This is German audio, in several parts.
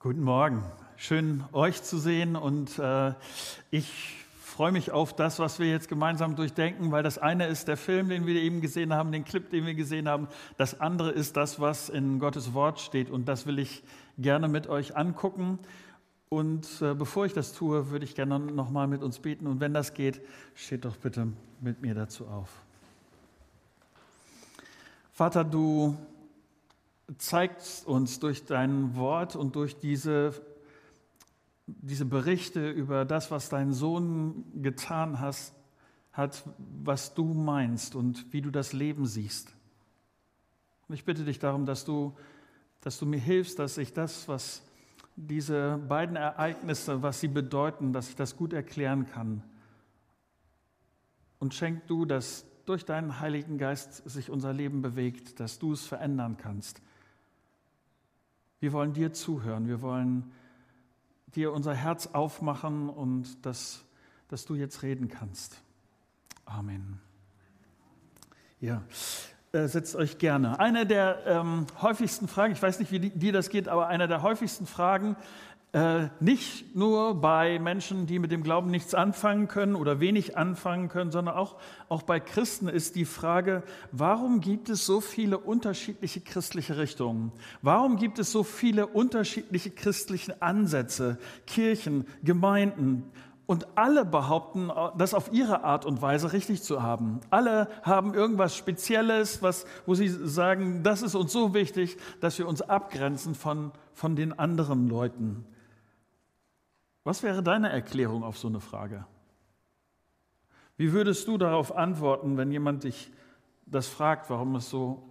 Guten Morgen, schön euch zu sehen und äh, ich freue mich auf das, was wir jetzt gemeinsam durchdenken, weil das eine ist der Film, den wir eben gesehen haben, den Clip, den wir gesehen haben. Das andere ist das, was in Gottes Wort steht und das will ich gerne mit euch angucken. Und äh, bevor ich das tue, würde ich gerne nochmal mit uns beten und wenn das geht, steht doch bitte mit mir dazu auf. Vater, du zeigst uns durch dein Wort und durch diese, diese Berichte über das, was dein Sohn getan hast, hat, was du meinst und wie du das Leben siehst. Und ich bitte dich darum, dass du, dass du mir hilfst, dass ich das, was diese beiden Ereignisse, was sie bedeuten, dass ich das gut erklären kann. Und schenk du, dass durch deinen Heiligen Geist sich unser Leben bewegt, dass du es verändern kannst. Wir wollen dir zuhören. Wir wollen dir unser Herz aufmachen und dass, dass du jetzt reden kannst. Amen. Ja, äh, setzt euch gerne. Eine der ähm, häufigsten Fragen, ich weiß nicht, wie dir das geht, aber eine der häufigsten Fragen äh, nicht nur bei Menschen, die mit dem Glauben nichts anfangen können oder wenig anfangen können, sondern auch, auch bei Christen ist die Frage, warum gibt es so viele unterschiedliche christliche Richtungen? Warum gibt es so viele unterschiedliche christliche Ansätze, Kirchen, Gemeinden? Und alle behaupten, das auf ihre Art und Weise richtig zu haben. Alle haben irgendwas Spezielles, was, wo sie sagen, das ist uns so wichtig, dass wir uns abgrenzen von, von den anderen Leuten. Was wäre deine Erklärung auf so eine Frage? Wie würdest du darauf antworten, wenn jemand dich das fragt, warum es so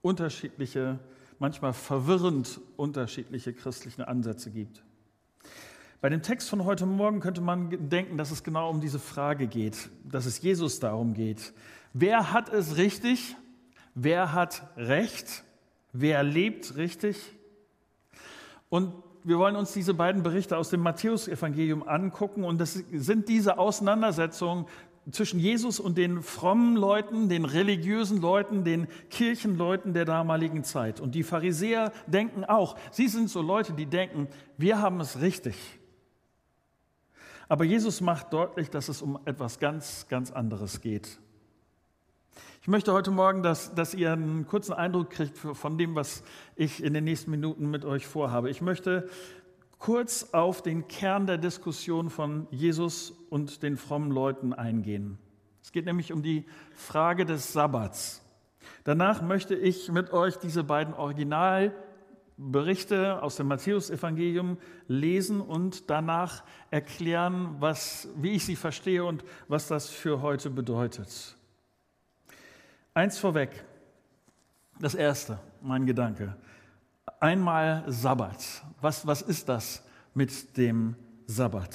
unterschiedliche, manchmal verwirrend unterschiedliche christliche Ansätze gibt? Bei dem Text von heute Morgen könnte man denken, dass es genau um diese Frage geht, dass es Jesus darum geht. Wer hat es richtig? Wer hat Recht? Wer lebt richtig? Und wir wollen uns diese beiden Berichte aus dem Matthäusevangelium angucken und das sind diese Auseinandersetzungen zwischen Jesus und den frommen Leuten, den religiösen Leuten, den Kirchenleuten der damaligen Zeit. Und die Pharisäer denken auch, sie sind so Leute, die denken, wir haben es richtig. Aber Jesus macht deutlich, dass es um etwas ganz, ganz anderes geht. Ich möchte heute Morgen, dass, dass ihr einen kurzen Eindruck kriegt von dem, was ich in den nächsten Minuten mit euch vorhabe. Ich möchte kurz auf den Kern der Diskussion von Jesus und den frommen Leuten eingehen. Es geht nämlich um die Frage des Sabbats. Danach möchte ich mit euch diese beiden Originalberichte aus dem Matthäusevangelium lesen und danach erklären, was, wie ich sie verstehe und was das für heute bedeutet. Eins vorweg, das erste, mein Gedanke. Einmal Sabbat. Was, was ist das mit dem Sabbat?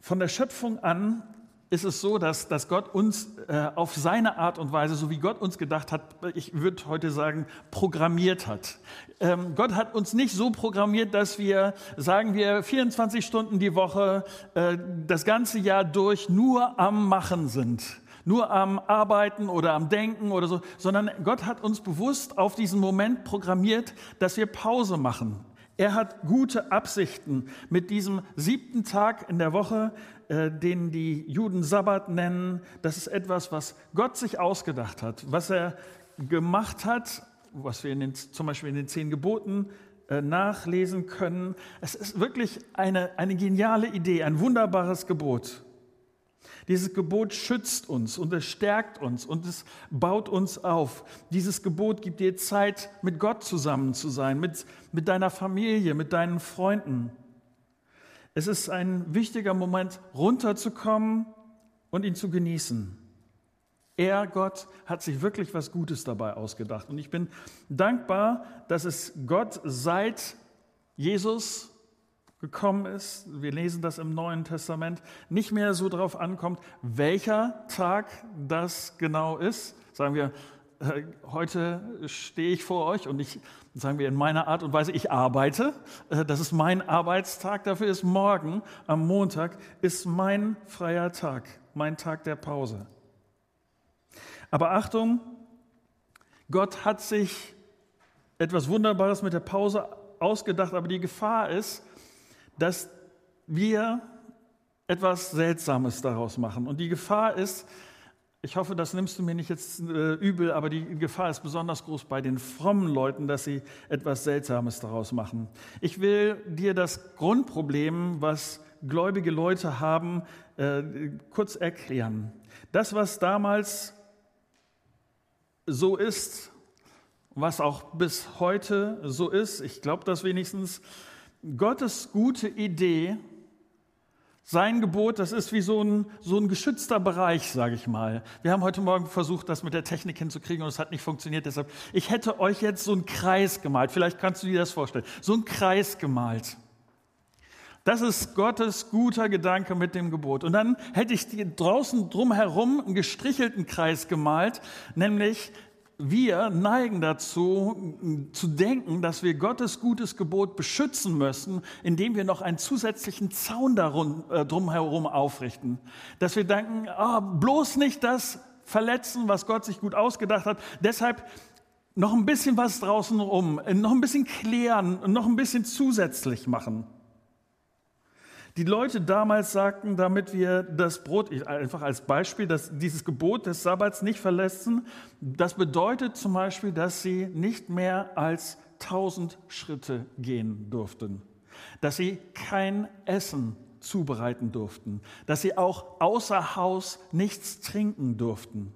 Von der Schöpfung an ist es so, dass, dass Gott uns äh, auf seine Art und Weise, so wie Gott uns gedacht hat, ich würde heute sagen, programmiert hat. Ähm, Gott hat uns nicht so programmiert, dass wir, sagen wir, 24 Stunden die Woche, äh, das ganze Jahr durch nur am Machen sind nur am Arbeiten oder am Denken oder so, sondern Gott hat uns bewusst auf diesen Moment programmiert, dass wir Pause machen. Er hat gute Absichten mit diesem siebten Tag in der Woche, äh, den die Juden Sabbat nennen. Das ist etwas, was Gott sich ausgedacht hat, was er gemacht hat, was wir in den, zum Beispiel in den zehn Geboten äh, nachlesen können. Es ist wirklich eine, eine geniale Idee, ein wunderbares Gebot. Dieses Gebot schützt uns und es stärkt uns und es baut uns auf. Dieses Gebot gibt dir Zeit, mit Gott zusammen zu sein, mit, mit deiner Familie, mit deinen Freunden. Es ist ein wichtiger Moment, runterzukommen und ihn zu genießen. Er, Gott, hat sich wirklich was Gutes dabei ausgedacht. Und ich bin dankbar, dass es Gott seit Jesus gekommen ist, wir lesen das im Neuen Testament, nicht mehr so darauf ankommt, welcher Tag das genau ist. Sagen wir, äh, heute stehe ich vor euch und ich, sagen wir in meiner Art und Weise, ich arbeite. Äh, das ist mein Arbeitstag. Dafür ist morgen, am Montag, ist mein freier Tag, mein Tag der Pause. Aber Achtung, Gott hat sich etwas Wunderbares mit der Pause ausgedacht, aber die Gefahr ist, dass wir etwas Seltsames daraus machen. Und die Gefahr ist, ich hoffe, das nimmst du mir nicht jetzt äh, übel, aber die Gefahr ist besonders groß bei den frommen Leuten, dass sie etwas Seltsames daraus machen. Ich will dir das Grundproblem, was gläubige Leute haben, äh, kurz erklären. Das, was damals so ist, was auch bis heute so ist, ich glaube das wenigstens, Gottes gute Idee sein Gebot, das ist wie so ein, so ein geschützter Bereich, sage ich mal. Wir haben heute Morgen versucht, das mit der Technik hinzukriegen und es hat nicht funktioniert. Deshalb, ich hätte euch jetzt so einen Kreis gemalt. Vielleicht kannst du dir das vorstellen. So einen Kreis gemalt. Das ist Gottes guter Gedanke mit dem Gebot. Und dann hätte ich draußen drumherum einen gestrichelten Kreis gemalt, nämlich wir neigen dazu, zu denken, dass wir Gottes gutes Gebot beschützen müssen, indem wir noch einen zusätzlichen Zaun darum, äh, drumherum aufrichten. Dass wir denken, oh, bloß nicht das verletzen, was Gott sich gut ausgedacht hat. Deshalb noch ein bisschen was draußen rum, noch ein bisschen klären, noch ein bisschen zusätzlich machen. Die Leute damals sagten, damit wir das Brot, einfach als Beispiel, dass dieses Gebot des Sabbats nicht verlassen, das bedeutet zum Beispiel, dass sie nicht mehr als tausend Schritte gehen durften, dass sie kein Essen zubereiten durften, dass sie auch außer Haus nichts trinken durften.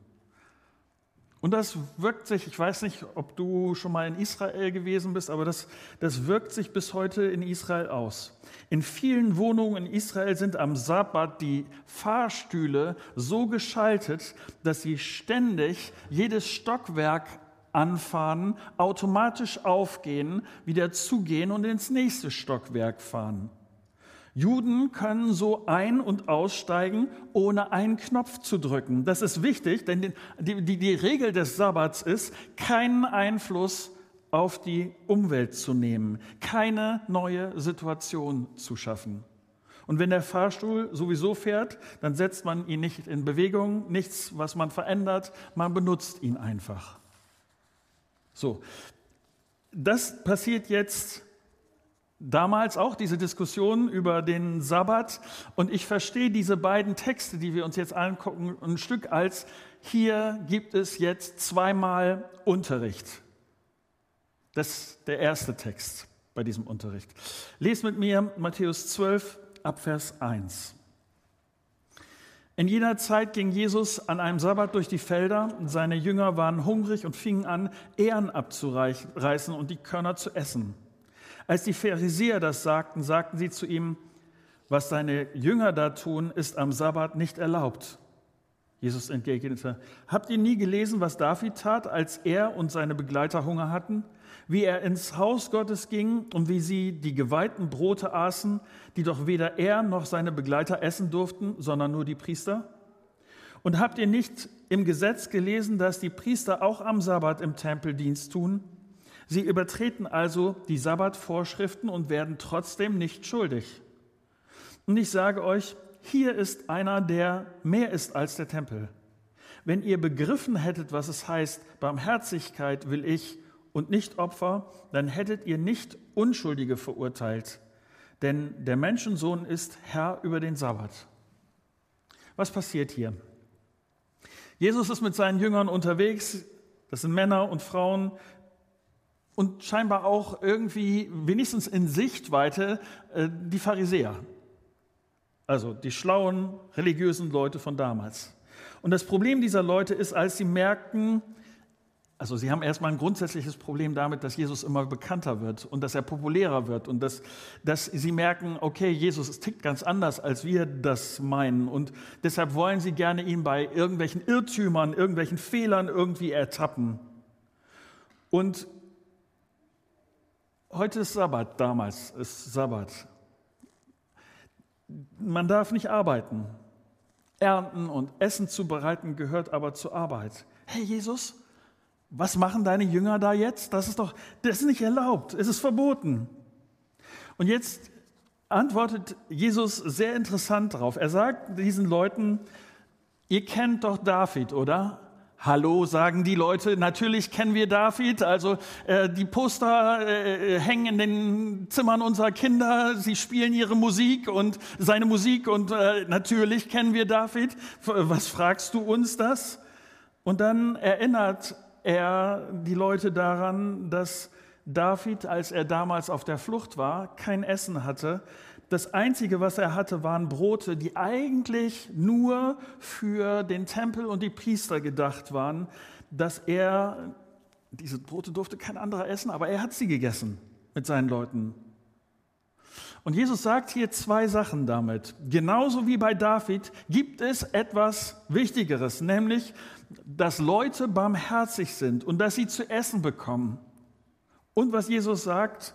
Und das wirkt sich, ich weiß nicht, ob du schon mal in Israel gewesen bist, aber das, das wirkt sich bis heute in Israel aus. In vielen Wohnungen in Israel sind am Sabbat die Fahrstühle so geschaltet, dass sie ständig jedes Stockwerk anfahren, automatisch aufgehen, wieder zugehen und ins nächste Stockwerk fahren. Juden können so ein- und aussteigen, ohne einen Knopf zu drücken. Das ist wichtig, denn die, die, die Regel des Sabbats ist, keinen Einfluss auf die Umwelt zu nehmen, keine neue Situation zu schaffen. Und wenn der Fahrstuhl sowieso fährt, dann setzt man ihn nicht in Bewegung, nichts, was man verändert, man benutzt ihn einfach. So, das passiert jetzt damals auch diese Diskussion über den Sabbat. Und ich verstehe diese beiden Texte, die wir uns jetzt angucken, ein Stück als, hier gibt es jetzt zweimal Unterricht. Das ist der erste Text bei diesem Unterricht. Lest mit mir Matthäus 12 Abvers 1. In jener Zeit ging Jesus an einem Sabbat durch die Felder. Seine Jünger waren hungrig und fingen an, Ehren abzureißen und die Körner zu essen. Als die Pharisäer das sagten, sagten sie zu ihm, was seine Jünger da tun, ist am Sabbat nicht erlaubt. Jesus entgegnete, habt ihr nie gelesen, was David tat, als er und seine Begleiter Hunger hatten? Wie er ins Haus Gottes ging und wie sie die geweihten Brote aßen, die doch weder er noch seine Begleiter essen durften, sondern nur die Priester? Und habt ihr nicht im Gesetz gelesen, dass die Priester auch am Sabbat im Tempel Dienst tun? Sie übertreten also die Sabbatvorschriften und werden trotzdem nicht schuldig. Und ich sage euch, hier ist einer, der mehr ist als der Tempel. Wenn ihr begriffen hättet, was es heißt, Barmherzigkeit will ich und nicht Opfer, dann hättet ihr nicht Unschuldige verurteilt. Denn der Menschensohn ist Herr über den Sabbat. Was passiert hier? Jesus ist mit seinen Jüngern unterwegs. Das sind Männer und Frauen, und scheinbar auch irgendwie wenigstens in Sichtweite äh, die Pharisäer. Also die schlauen religiösen Leute von damals. Und das Problem dieser Leute ist, als sie merken, also sie haben erstmal ein grundsätzliches Problem damit, dass Jesus immer bekannter wird und dass er populärer wird und dass, dass sie merken, okay, Jesus tickt ganz anders, als wir das meinen. Und deshalb wollen sie gerne ihn bei irgendwelchen Irrtümern, irgendwelchen Fehlern irgendwie ertappen. Und Heute ist Sabbat, damals ist Sabbat. Man darf nicht arbeiten. Ernten und Essen zubereiten gehört aber zur Arbeit. Hey Jesus, was machen deine Jünger da jetzt? Das ist doch, das ist nicht erlaubt, es ist verboten. Und jetzt antwortet Jesus sehr interessant darauf. Er sagt diesen Leuten, ihr kennt doch David, oder? Hallo, sagen die Leute. Natürlich kennen wir David. Also äh, die Poster äh, hängen in den Zimmern unserer Kinder. Sie spielen ihre Musik und seine Musik und äh, natürlich kennen wir David. Was fragst du uns das? Und dann erinnert er die Leute daran, dass David, als er damals auf der Flucht war, kein Essen hatte das Einzige, was er hatte, waren Brote, die eigentlich nur für den Tempel und die Priester gedacht waren, dass er, diese Brote durfte kein anderer essen, aber er hat sie gegessen mit seinen Leuten. Und Jesus sagt hier zwei Sachen damit. Genauso wie bei David gibt es etwas Wichtigeres, nämlich, dass Leute barmherzig sind und dass sie zu essen bekommen. Und was Jesus sagt,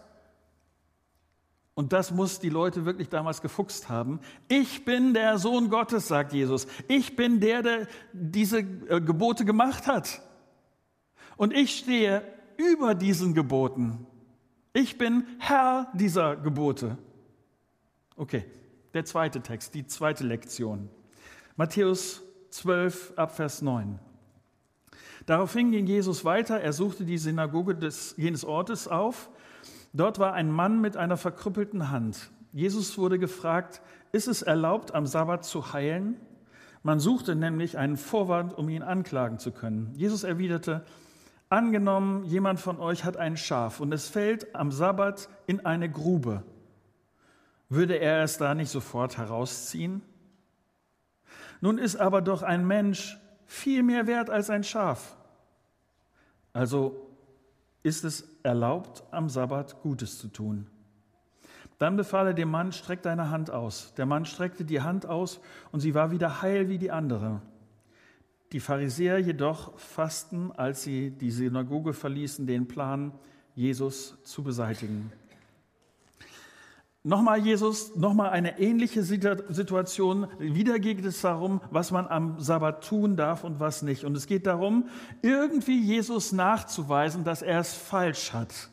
und das muss die Leute wirklich damals gefuchst haben. Ich bin der Sohn Gottes, sagt Jesus. Ich bin der, der diese äh, Gebote gemacht hat. Und ich stehe über diesen Geboten. Ich bin Herr dieser Gebote. Okay, der zweite Text, die zweite Lektion. Matthäus 12 Abvers 9. Daraufhin ging Jesus weiter. Er suchte die Synagoge des, jenes Ortes auf Dort war ein Mann mit einer verkrüppelten Hand. Jesus wurde gefragt, ist es erlaubt, am Sabbat zu heilen? Man suchte nämlich einen Vorwand, um ihn anklagen zu können. Jesus erwiderte, angenommen, jemand von euch hat ein Schaf und es fällt am Sabbat in eine Grube. Würde er es da nicht sofort herausziehen? Nun ist aber doch ein Mensch viel mehr wert als ein Schaf. Also ist es erlaubt, am Sabbat Gutes zu tun. Dann befahl er dem Mann, streck deine Hand aus. Der Mann streckte die Hand aus und sie war wieder heil wie die andere. Die Pharisäer jedoch fassten, als sie die Synagoge verließen, den Plan, Jesus zu beseitigen. Nochmal Jesus, nochmal eine ähnliche Situation. Wieder geht es darum, was man am Sabbat tun darf und was nicht. Und es geht darum, irgendwie Jesus nachzuweisen, dass er es falsch hat.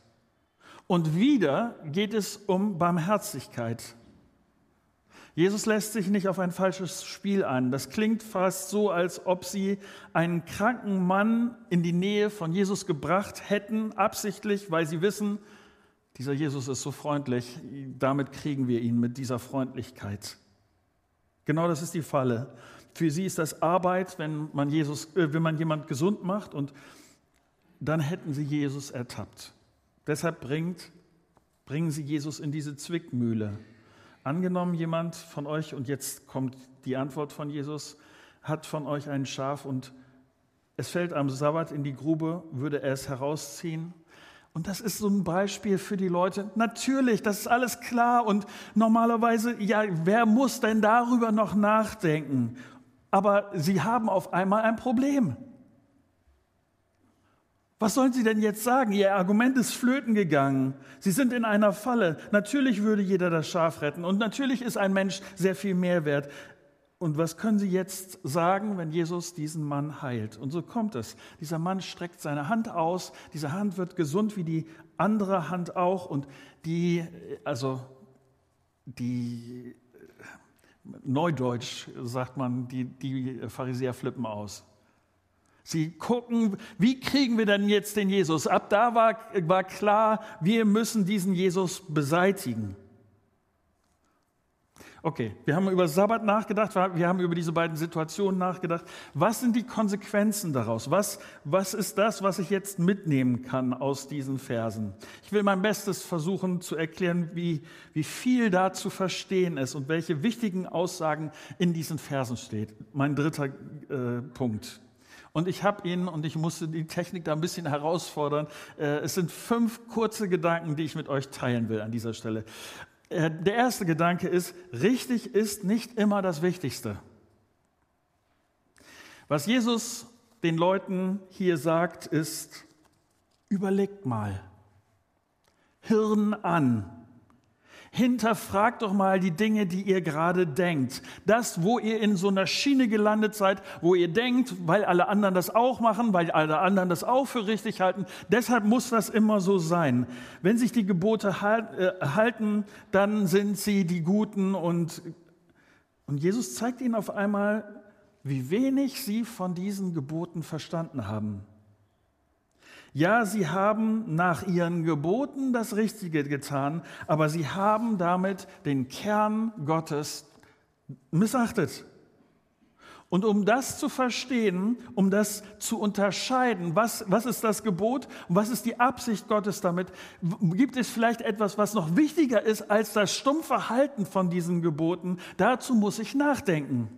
Und wieder geht es um Barmherzigkeit. Jesus lässt sich nicht auf ein falsches Spiel ein. Das klingt fast so, als ob sie einen kranken Mann in die Nähe von Jesus gebracht hätten, absichtlich, weil sie wissen, dieser Jesus ist so freundlich, damit kriegen wir ihn mit dieser Freundlichkeit. Genau das ist die Falle. Für sie ist das Arbeit, wenn man, Jesus, äh, wenn man jemand gesund macht und dann hätten sie Jesus ertappt. Deshalb bringt, bringen sie Jesus in diese Zwickmühle. Angenommen, jemand von euch, und jetzt kommt die Antwort von Jesus, hat von euch ein Schaf und es fällt am Sabbat in die Grube, würde er es herausziehen und das ist so ein Beispiel für die Leute. Natürlich, das ist alles klar und normalerweise, ja, wer muss denn darüber noch nachdenken? Aber sie haben auf einmal ein Problem. Was sollen Sie denn jetzt sagen? Ihr Argument ist flöten gegangen. Sie sind in einer Falle. Natürlich würde jeder das Schaf retten und natürlich ist ein Mensch sehr viel mehr wert. Und was können Sie jetzt sagen, wenn Jesus diesen Mann heilt? Und so kommt es. Dieser Mann streckt seine Hand aus, diese Hand wird gesund wie die andere Hand auch und die, also die, Neudeutsch sagt man, die, die Pharisäer flippen aus. Sie gucken, wie kriegen wir denn jetzt den Jesus? Ab da war, war klar, wir müssen diesen Jesus beseitigen. Okay, wir haben über Sabbat nachgedacht, wir haben über diese beiden Situationen nachgedacht. Was sind die Konsequenzen daraus? Was, was ist das, was ich jetzt mitnehmen kann aus diesen Versen? Ich will mein Bestes versuchen zu erklären, wie, wie viel da zu verstehen ist und welche wichtigen Aussagen in diesen Versen steht. Mein dritter äh, Punkt. Und ich habe ihn, und ich musste die Technik da ein bisschen herausfordern, äh, es sind fünf kurze Gedanken, die ich mit euch teilen will an dieser Stelle. Äh, der erste Gedanke ist, richtig ist nicht immer das Wichtigste. Was Jesus den Leuten hier sagt, ist, überlegt mal, Hirn an. Hinterfragt doch mal die Dinge, die ihr gerade denkt. Das, wo ihr in so einer Schiene gelandet seid, wo ihr denkt, weil alle anderen das auch machen, weil alle anderen das auch für richtig halten. Deshalb muss das immer so sein. Wenn sich die Gebote äh, halten, dann sind sie die Guten und, und Jesus zeigt ihnen auf einmal, wie wenig sie von diesen Geboten verstanden haben. Ja, sie haben nach ihren Geboten das Richtige getan, aber sie haben damit den Kern Gottes missachtet. Und um das zu verstehen, um das zu unterscheiden, was, was ist das Gebot und was ist die Absicht Gottes damit, gibt es vielleicht etwas, was noch wichtiger ist als das stumpfe Halten von diesen Geboten. Dazu muss ich nachdenken.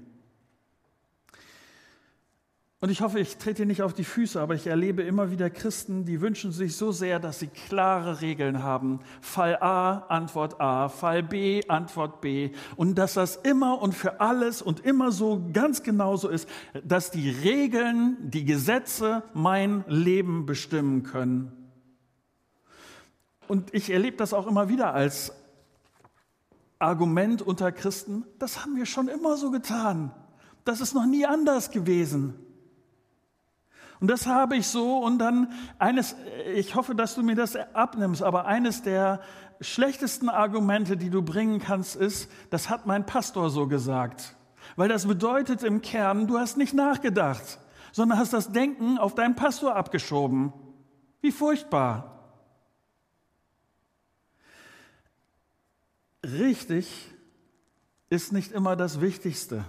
Und ich hoffe, ich trete nicht auf die Füße, aber ich erlebe immer wieder Christen, die wünschen sich so sehr, dass sie klare Regeln haben. Fall A, Antwort A, Fall B, Antwort B. Und dass das immer und für alles und immer so ganz genauso ist, dass die Regeln, die Gesetze mein Leben bestimmen können. Und ich erlebe das auch immer wieder als Argument unter Christen. Das haben wir schon immer so getan. Das ist noch nie anders gewesen. Und das habe ich so und dann eines, ich hoffe, dass du mir das abnimmst, aber eines der schlechtesten Argumente, die du bringen kannst, ist, das hat mein Pastor so gesagt. Weil das bedeutet im Kern, du hast nicht nachgedacht, sondern hast das Denken auf deinen Pastor abgeschoben. Wie furchtbar. Richtig ist nicht immer das Wichtigste.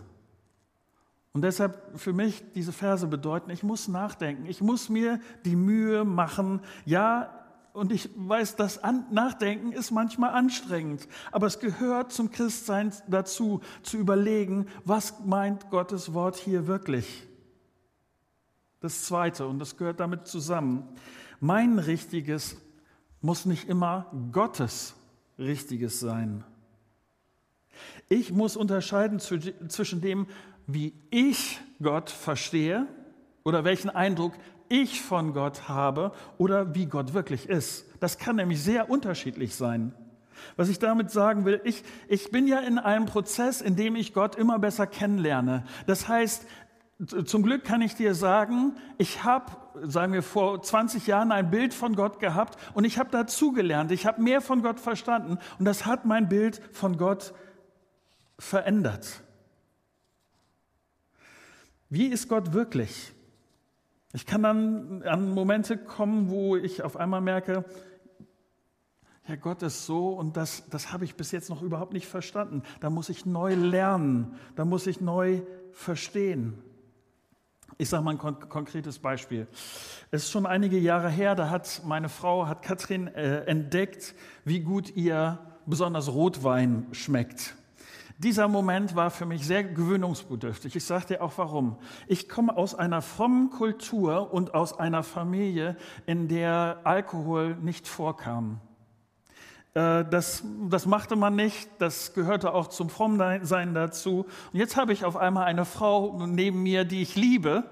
Und deshalb für mich diese Verse bedeuten, ich muss nachdenken, ich muss mir die Mühe machen. Ja, und ich weiß, das Nachdenken ist manchmal anstrengend, aber es gehört zum Christsein dazu, zu überlegen, was meint Gottes Wort hier wirklich. Das Zweite, und das gehört damit zusammen, mein Richtiges muss nicht immer Gottes Richtiges sein. Ich muss unterscheiden zwischen dem, wie ich Gott verstehe oder welchen Eindruck ich von Gott habe oder wie Gott wirklich ist. Das kann nämlich sehr unterschiedlich sein. Was ich damit sagen will, ich, ich bin ja in einem Prozess, in dem ich Gott immer besser kennenlerne. Das heißt, zum Glück kann ich dir sagen, ich habe, sagen wir, vor 20 Jahren ein Bild von Gott gehabt und ich habe dazugelernt. Ich habe mehr von Gott verstanden und das hat mein Bild von Gott verändert. Wie ist Gott wirklich? Ich kann dann an Momente kommen, wo ich auf einmal merke, ja, Gott ist so und das, das habe ich bis jetzt noch überhaupt nicht verstanden. Da muss ich neu lernen, da muss ich neu verstehen. Ich sage mal ein kon konkretes Beispiel. Es ist schon einige Jahre her, da hat meine Frau, hat Katrin äh, entdeckt, wie gut ihr besonders Rotwein schmeckt. Dieser Moment war für mich sehr gewöhnungsbedürftig. Ich sage dir auch warum. Ich komme aus einer frommen Kultur und aus einer Familie, in der Alkohol nicht vorkam. Äh, das, das machte man nicht, das gehörte auch zum Frommsein dazu. Und jetzt habe ich auf einmal eine Frau neben mir, die ich liebe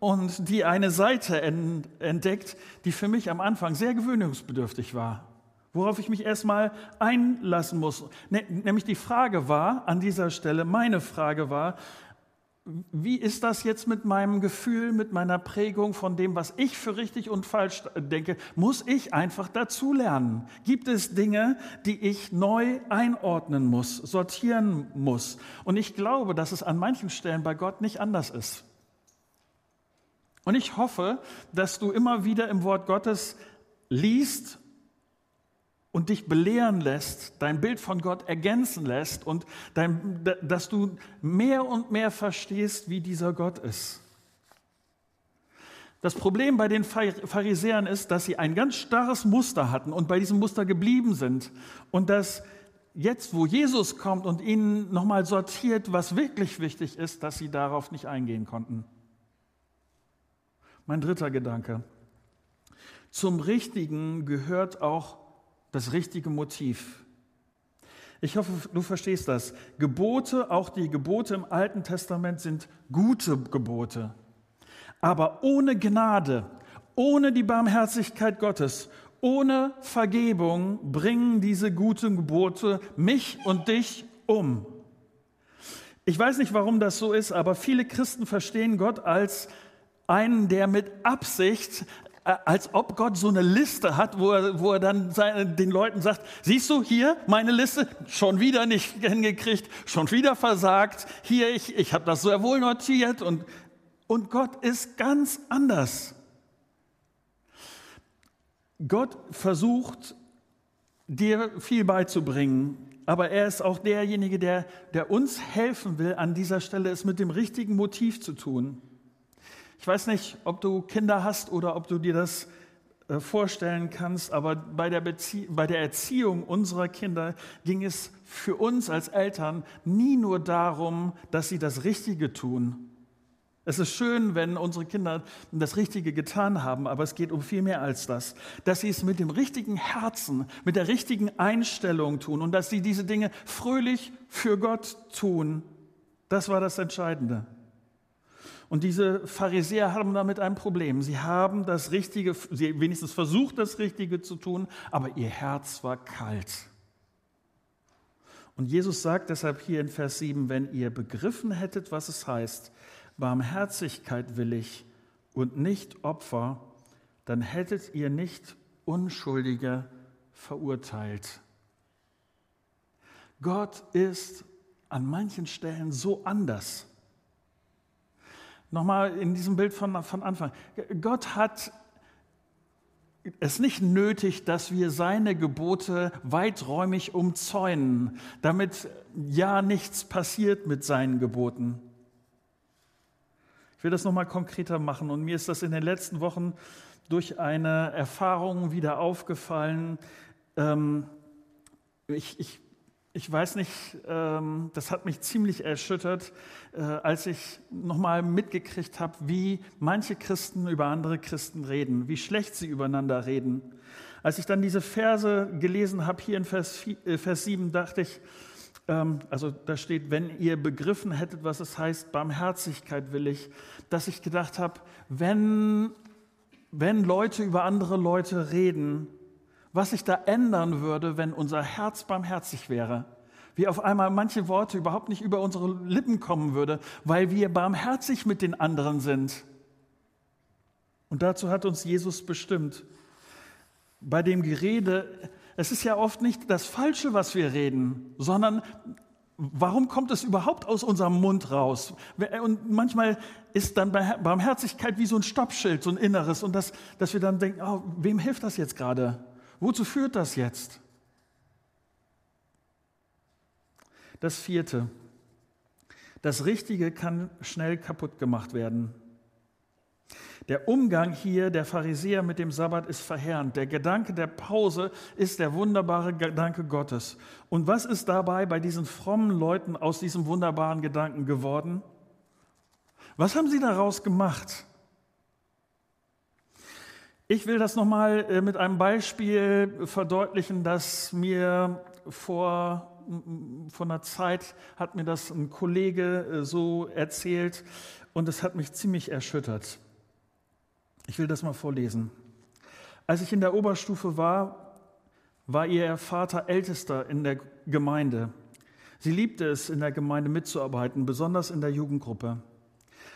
und die eine Seite entdeckt, die für mich am Anfang sehr gewöhnungsbedürftig war worauf ich mich erstmal einlassen muss. Ne, nämlich die Frage war an dieser Stelle, meine Frage war, wie ist das jetzt mit meinem Gefühl, mit meiner Prägung von dem, was ich für richtig und falsch denke? Muss ich einfach dazulernen? Gibt es Dinge, die ich neu einordnen muss, sortieren muss? Und ich glaube, dass es an manchen Stellen bei Gott nicht anders ist. Und ich hoffe, dass du immer wieder im Wort Gottes liest und dich belehren lässt, dein Bild von Gott ergänzen lässt und dein, dass du mehr und mehr verstehst, wie dieser Gott ist. Das Problem bei den Pharisäern ist, dass sie ein ganz starres Muster hatten und bei diesem Muster geblieben sind und dass jetzt, wo Jesus kommt und ihnen nochmal sortiert, was wirklich wichtig ist, dass sie darauf nicht eingehen konnten. Mein dritter Gedanke. Zum Richtigen gehört auch das richtige Motiv. Ich hoffe, du verstehst das. Gebote, auch die Gebote im Alten Testament sind gute Gebote. Aber ohne Gnade, ohne die Barmherzigkeit Gottes, ohne Vergebung bringen diese guten Gebote mich und dich um. Ich weiß nicht, warum das so ist, aber viele Christen verstehen Gott als einen, der mit Absicht als ob Gott so eine Liste hat, wo er, wo er dann seinen, den Leuten sagt, siehst du hier meine Liste, schon wieder nicht hingekriegt, schon wieder versagt, hier, ich, ich habe das sehr wohl notiert und, und Gott ist ganz anders. Gott versucht dir viel beizubringen, aber er ist auch derjenige, der, der uns helfen will, an dieser Stelle es mit dem richtigen Motiv zu tun. Ich weiß nicht, ob du Kinder hast oder ob du dir das äh, vorstellen kannst, aber bei der, Bezie bei der Erziehung unserer Kinder ging es für uns als Eltern nie nur darum, dass sie das Richtige tun. Es ist schön, wenn unsere Kinder das Richtige getan haben, aber es geht um viel mehr als das. Dass sie es mit dem richtigen Herzen, mit der richtigen Einstellung tun und dass sie diese Dinge fröhlich für Gott tun. Das war das Entscheidende. Und diese Pharisäer haben damit ein Problem. Sie haben das Richtige, sie wenigstens versucht, das Richtige zu tun, aber ihr Herz war kalt. Und Jesus sagt deshalb hier in Vers 7, wenn ihr begriffen hättet, was es heißt, Barmherzigkeit will ich und nicht Opfer, dann hättet ihr nicht Unschuldige verurteilt. Gott ist an manchen Stellen so anders. Nochmal in diesem Bild von, von Anfang. Gott hat es nicht nötig, dass wir seine Gebote weiträumig umzäunen, damit ja nichts passiert mit seinen Geboten. Ich will das nochmal konkreter machen und mir ist das in den letzten Wochen durch eine Erfahrung wieder aufgefallen. Ähm, ich, ich ich weiß nicht, ähm, das hat mich ziemlich erschüttert, äh, als ich nochmal mitgekriegt habe, wie manche Christen über andere Christen reden, wie schlecht sie übereinander reden. Als ich dann diese Verse gelesen habe, hier in Vers, äh, Vers 7, dachte ich, ähm, also da steht, wenn ihr begriffen hättet, was es heißt, Barmherzigkeit will ich, dass ich gedacht habe, wenn, wenn Leute über andere Leute reden, was sich da ändern würde, wenn unser Herz barmherzig wäre. Wie auf einmal manche Worte überhaupt nicht über unsere Lippen kommen würde, weil wir barmherzig mit den anderen sind. Und dazu hat uns Jesus bestimmt. Bei dem Gerede, es ist ja oft nicht das Falsche, was wir reden, sondern warum kommt es überhaupt aus unserem Mund raus? Und manchmal ist dann Barmherzigkeit wie so ein Stoppschild, so ein Inneres, und das, dass wir dann denken, oh, wem hilft das jetzt gerade? Wozu führt das jetzt? Das vierte. Das Richtige kann schnell kaputt gemacht werden. Der Umgang hier der Pharisäer mit dem Sabbat ist verheerend. Der Gedanke der Pause ist der wunderbare Gedanke Gottes. Und was ist dabei bei diesen frommen Leuten aus diesem wunderbaren Gedanken geworden? Was haben sie daraus gemacht? Ich will das nochmal äh, mit einem Beispiel verdeutlichen, das mir vor, vor einer Zeit hat mir das ein Kollege äh, so erzählt und es hat mich ziemlich erschüttert. Ich will das mal vorlesen. Als ich in der Oberstufe war, war ihr Vater Ältester in der Gemeinde. Sie liebte es, in der Gemeinde mitzuarbeiten, besonders in der Jugendgruppe.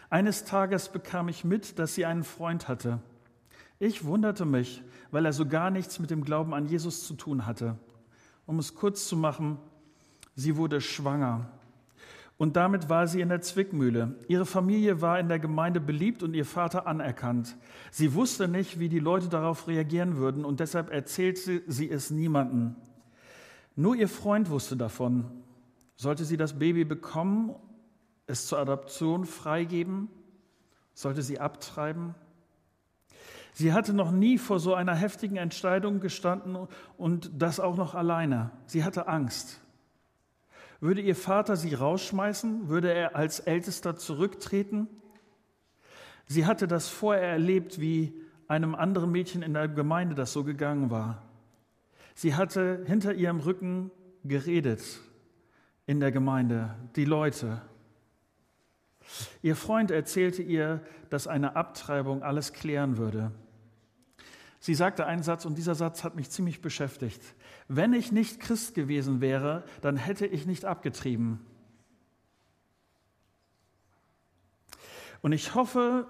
Eines Tages bekam ich mit, dass sie einen Freund hatte. Ich wunderte mich, weil er so gar nichts mit dem Glauben an Jesus zu tun hatte. Um es kurz zu machen, sie wurde schwanger. Und damit war sie in der Zwickmühle. Ihre Familie war in der Gemeinde beliebt und ihr Vater anerkannt. Sie wusste nicht, wie die Leute darauf reagieren würden und deshalb erzählte sie es niemandem. Nur ihr Freund wusste davon. Sollte sie das Baby bekommen, es zur Adoption freigeben? Sollte sie abtreiben? Sie hatte noch nie vor so einer heftigen Entscheidung gestanden und das auch noch alleine. Sie hatte Angst. Würde ihr Vater sie rausschmeißen? Würde er als Ältester zurücktreten? Sie hatte das vorher erlebt, wie einem anderen Mädchen in der Gemeinde das so gegangen war. Sie hatte hinter ihrem Rücken geredet in der Gemeinde, die Leute. Ihr Freund erzählte ihr, dass eine Abtreibung alles klären würde. Sie sagte einen Satz und dieser Satz hat mich ziemlich beschäftigt. Wenn ich nicht Christ gewesen wäre, dann hätte ich nicht abgetrieben. Und ich hoffe,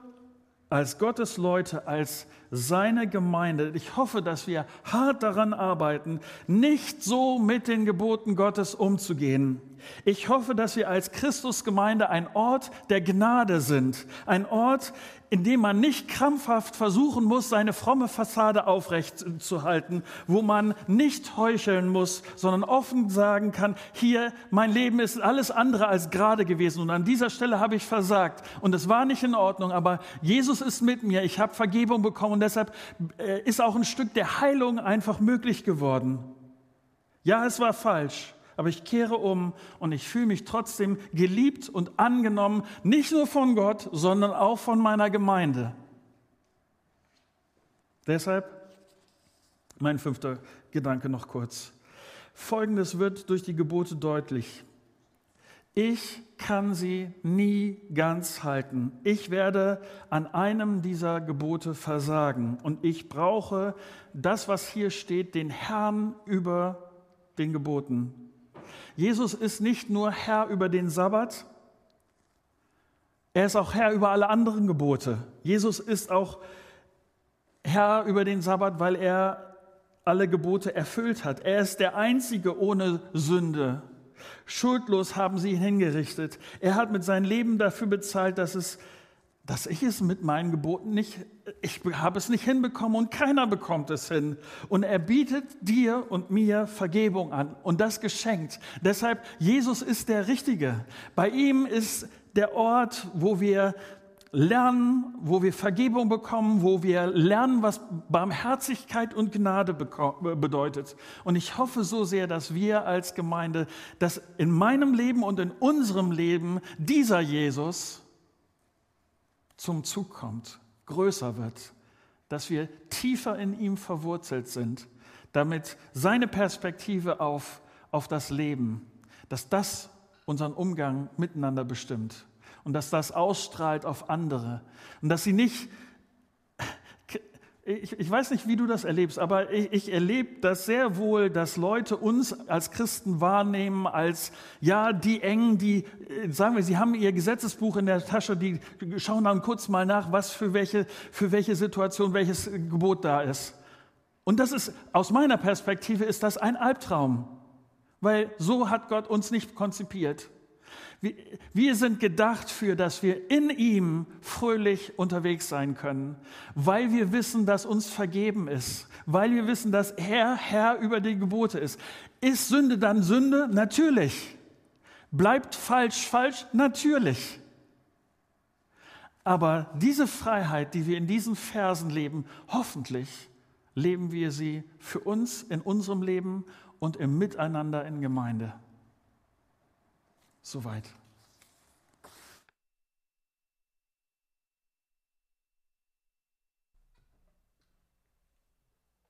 als Gottes Leute, als seine Gemeinde. Ich hoffe, dass wir hart daran arbeiten, nicht so mit den Geboten Gottes umzugehen. Ich hoffe, dass wir als Christusgemeinde ein Ort der Gnade sind, ein Ort, in dem man nicht krampfhaft versuchen muss, seine fromme Fassade aufrechtzuhalten, wo man nicht heucheln muss, sondern offen sagen kann, hier, mein Leben ist alles andere als gerade gewesen. Und an dieser Stelle habe ich versagt. Und es war nicht in Ordnung, aber Jesus ist mit mir, ich habe Vergebung bekommen. Und deshalb äh, ist auch ein Stück der Heilung einfach möglich geworden. Ja, es war falsch, aber ich kehre um und ich fühle mich trotzdem geliebt und angenommen, nicht nur von Gott, sondern auch von meiner Gemeinde. Deshalb mein fünfter Gedanke noch kurz. Folgendes wird durch die Gebote deutlich. Ich kann sie nie ganz halten. Ich werde an einem dieser Gebote versagen und ich brauche das, was hier steht, den Herrn über den Geboten. Jesus ist nicht nur Herr über den Sabbat, er ist auch Herr über alle anderen Gebote. Jesus ist auch Herr über den Sabbat, weil er alle Gebote erfüllt hat. Er ist der Einzige ohne Sünde. Schuldlos haben sie ihn hingerichtet. Er hat mit seinem Leben dafür bezahlt, dass es dass ich es mit meinen Geboten nicht, ich habe es nicht hinbekommen und keiner bekommt es hin. Und er bietet dir und mir Vergebung an und das geschenkt. Deshalb, Jesus ist der Richtige. Bei ihm ist der Ort, wo wir lernen, wo wir Vergebung bekommen, wo wir lernen, was Barmherzigkeit und Gnade bedeutet. Und ich hoffe so sehr, dass wir als Gemeinde, dass in meinem Leben und in unserem Leben dieser Jesus, zum Zug kommt, größer wird, dass wir tiefer in ihm verwurzelt sind, damit seine Perspektive auf, auf das Leben, dass das unseren Umgang miteinander bestimmt und dass das ausstrahlt auf andere und dass sie nicht ich, ich, weiß nicht, wie du das erlebst, aber ich, ich erlebe das sehr wohl, dass Leute uns als Christen wahrnehmen als, ja, die Engen, die, äh, sagen wir, sie haben ihr Gesetzesbuch in der Tasche, die schauen dann kurz mal nach, was für welche, für welche Situation welches Gebot da ist. Und das ist, aus meiner Perspektive ist das ein Albtraum, weil so hat Gott uns nicht konzipiert. Wir sind gedacht für, dass wir in ihm fröhlich unterwegs sein können, weil wir wissen, dass uns vergeben ist, weil wir wissen, dass er Herr über die Gebote ist. Ist Sünde dann Sünde? Natürlich. Bleibt falsch falsch? Natürlich. Aber diese Freiheit, die wir in diesen Versen leben, hoffentlich leben wir sie für uns in unserem Leben und im Miteinander in Gemeinde. Soweit.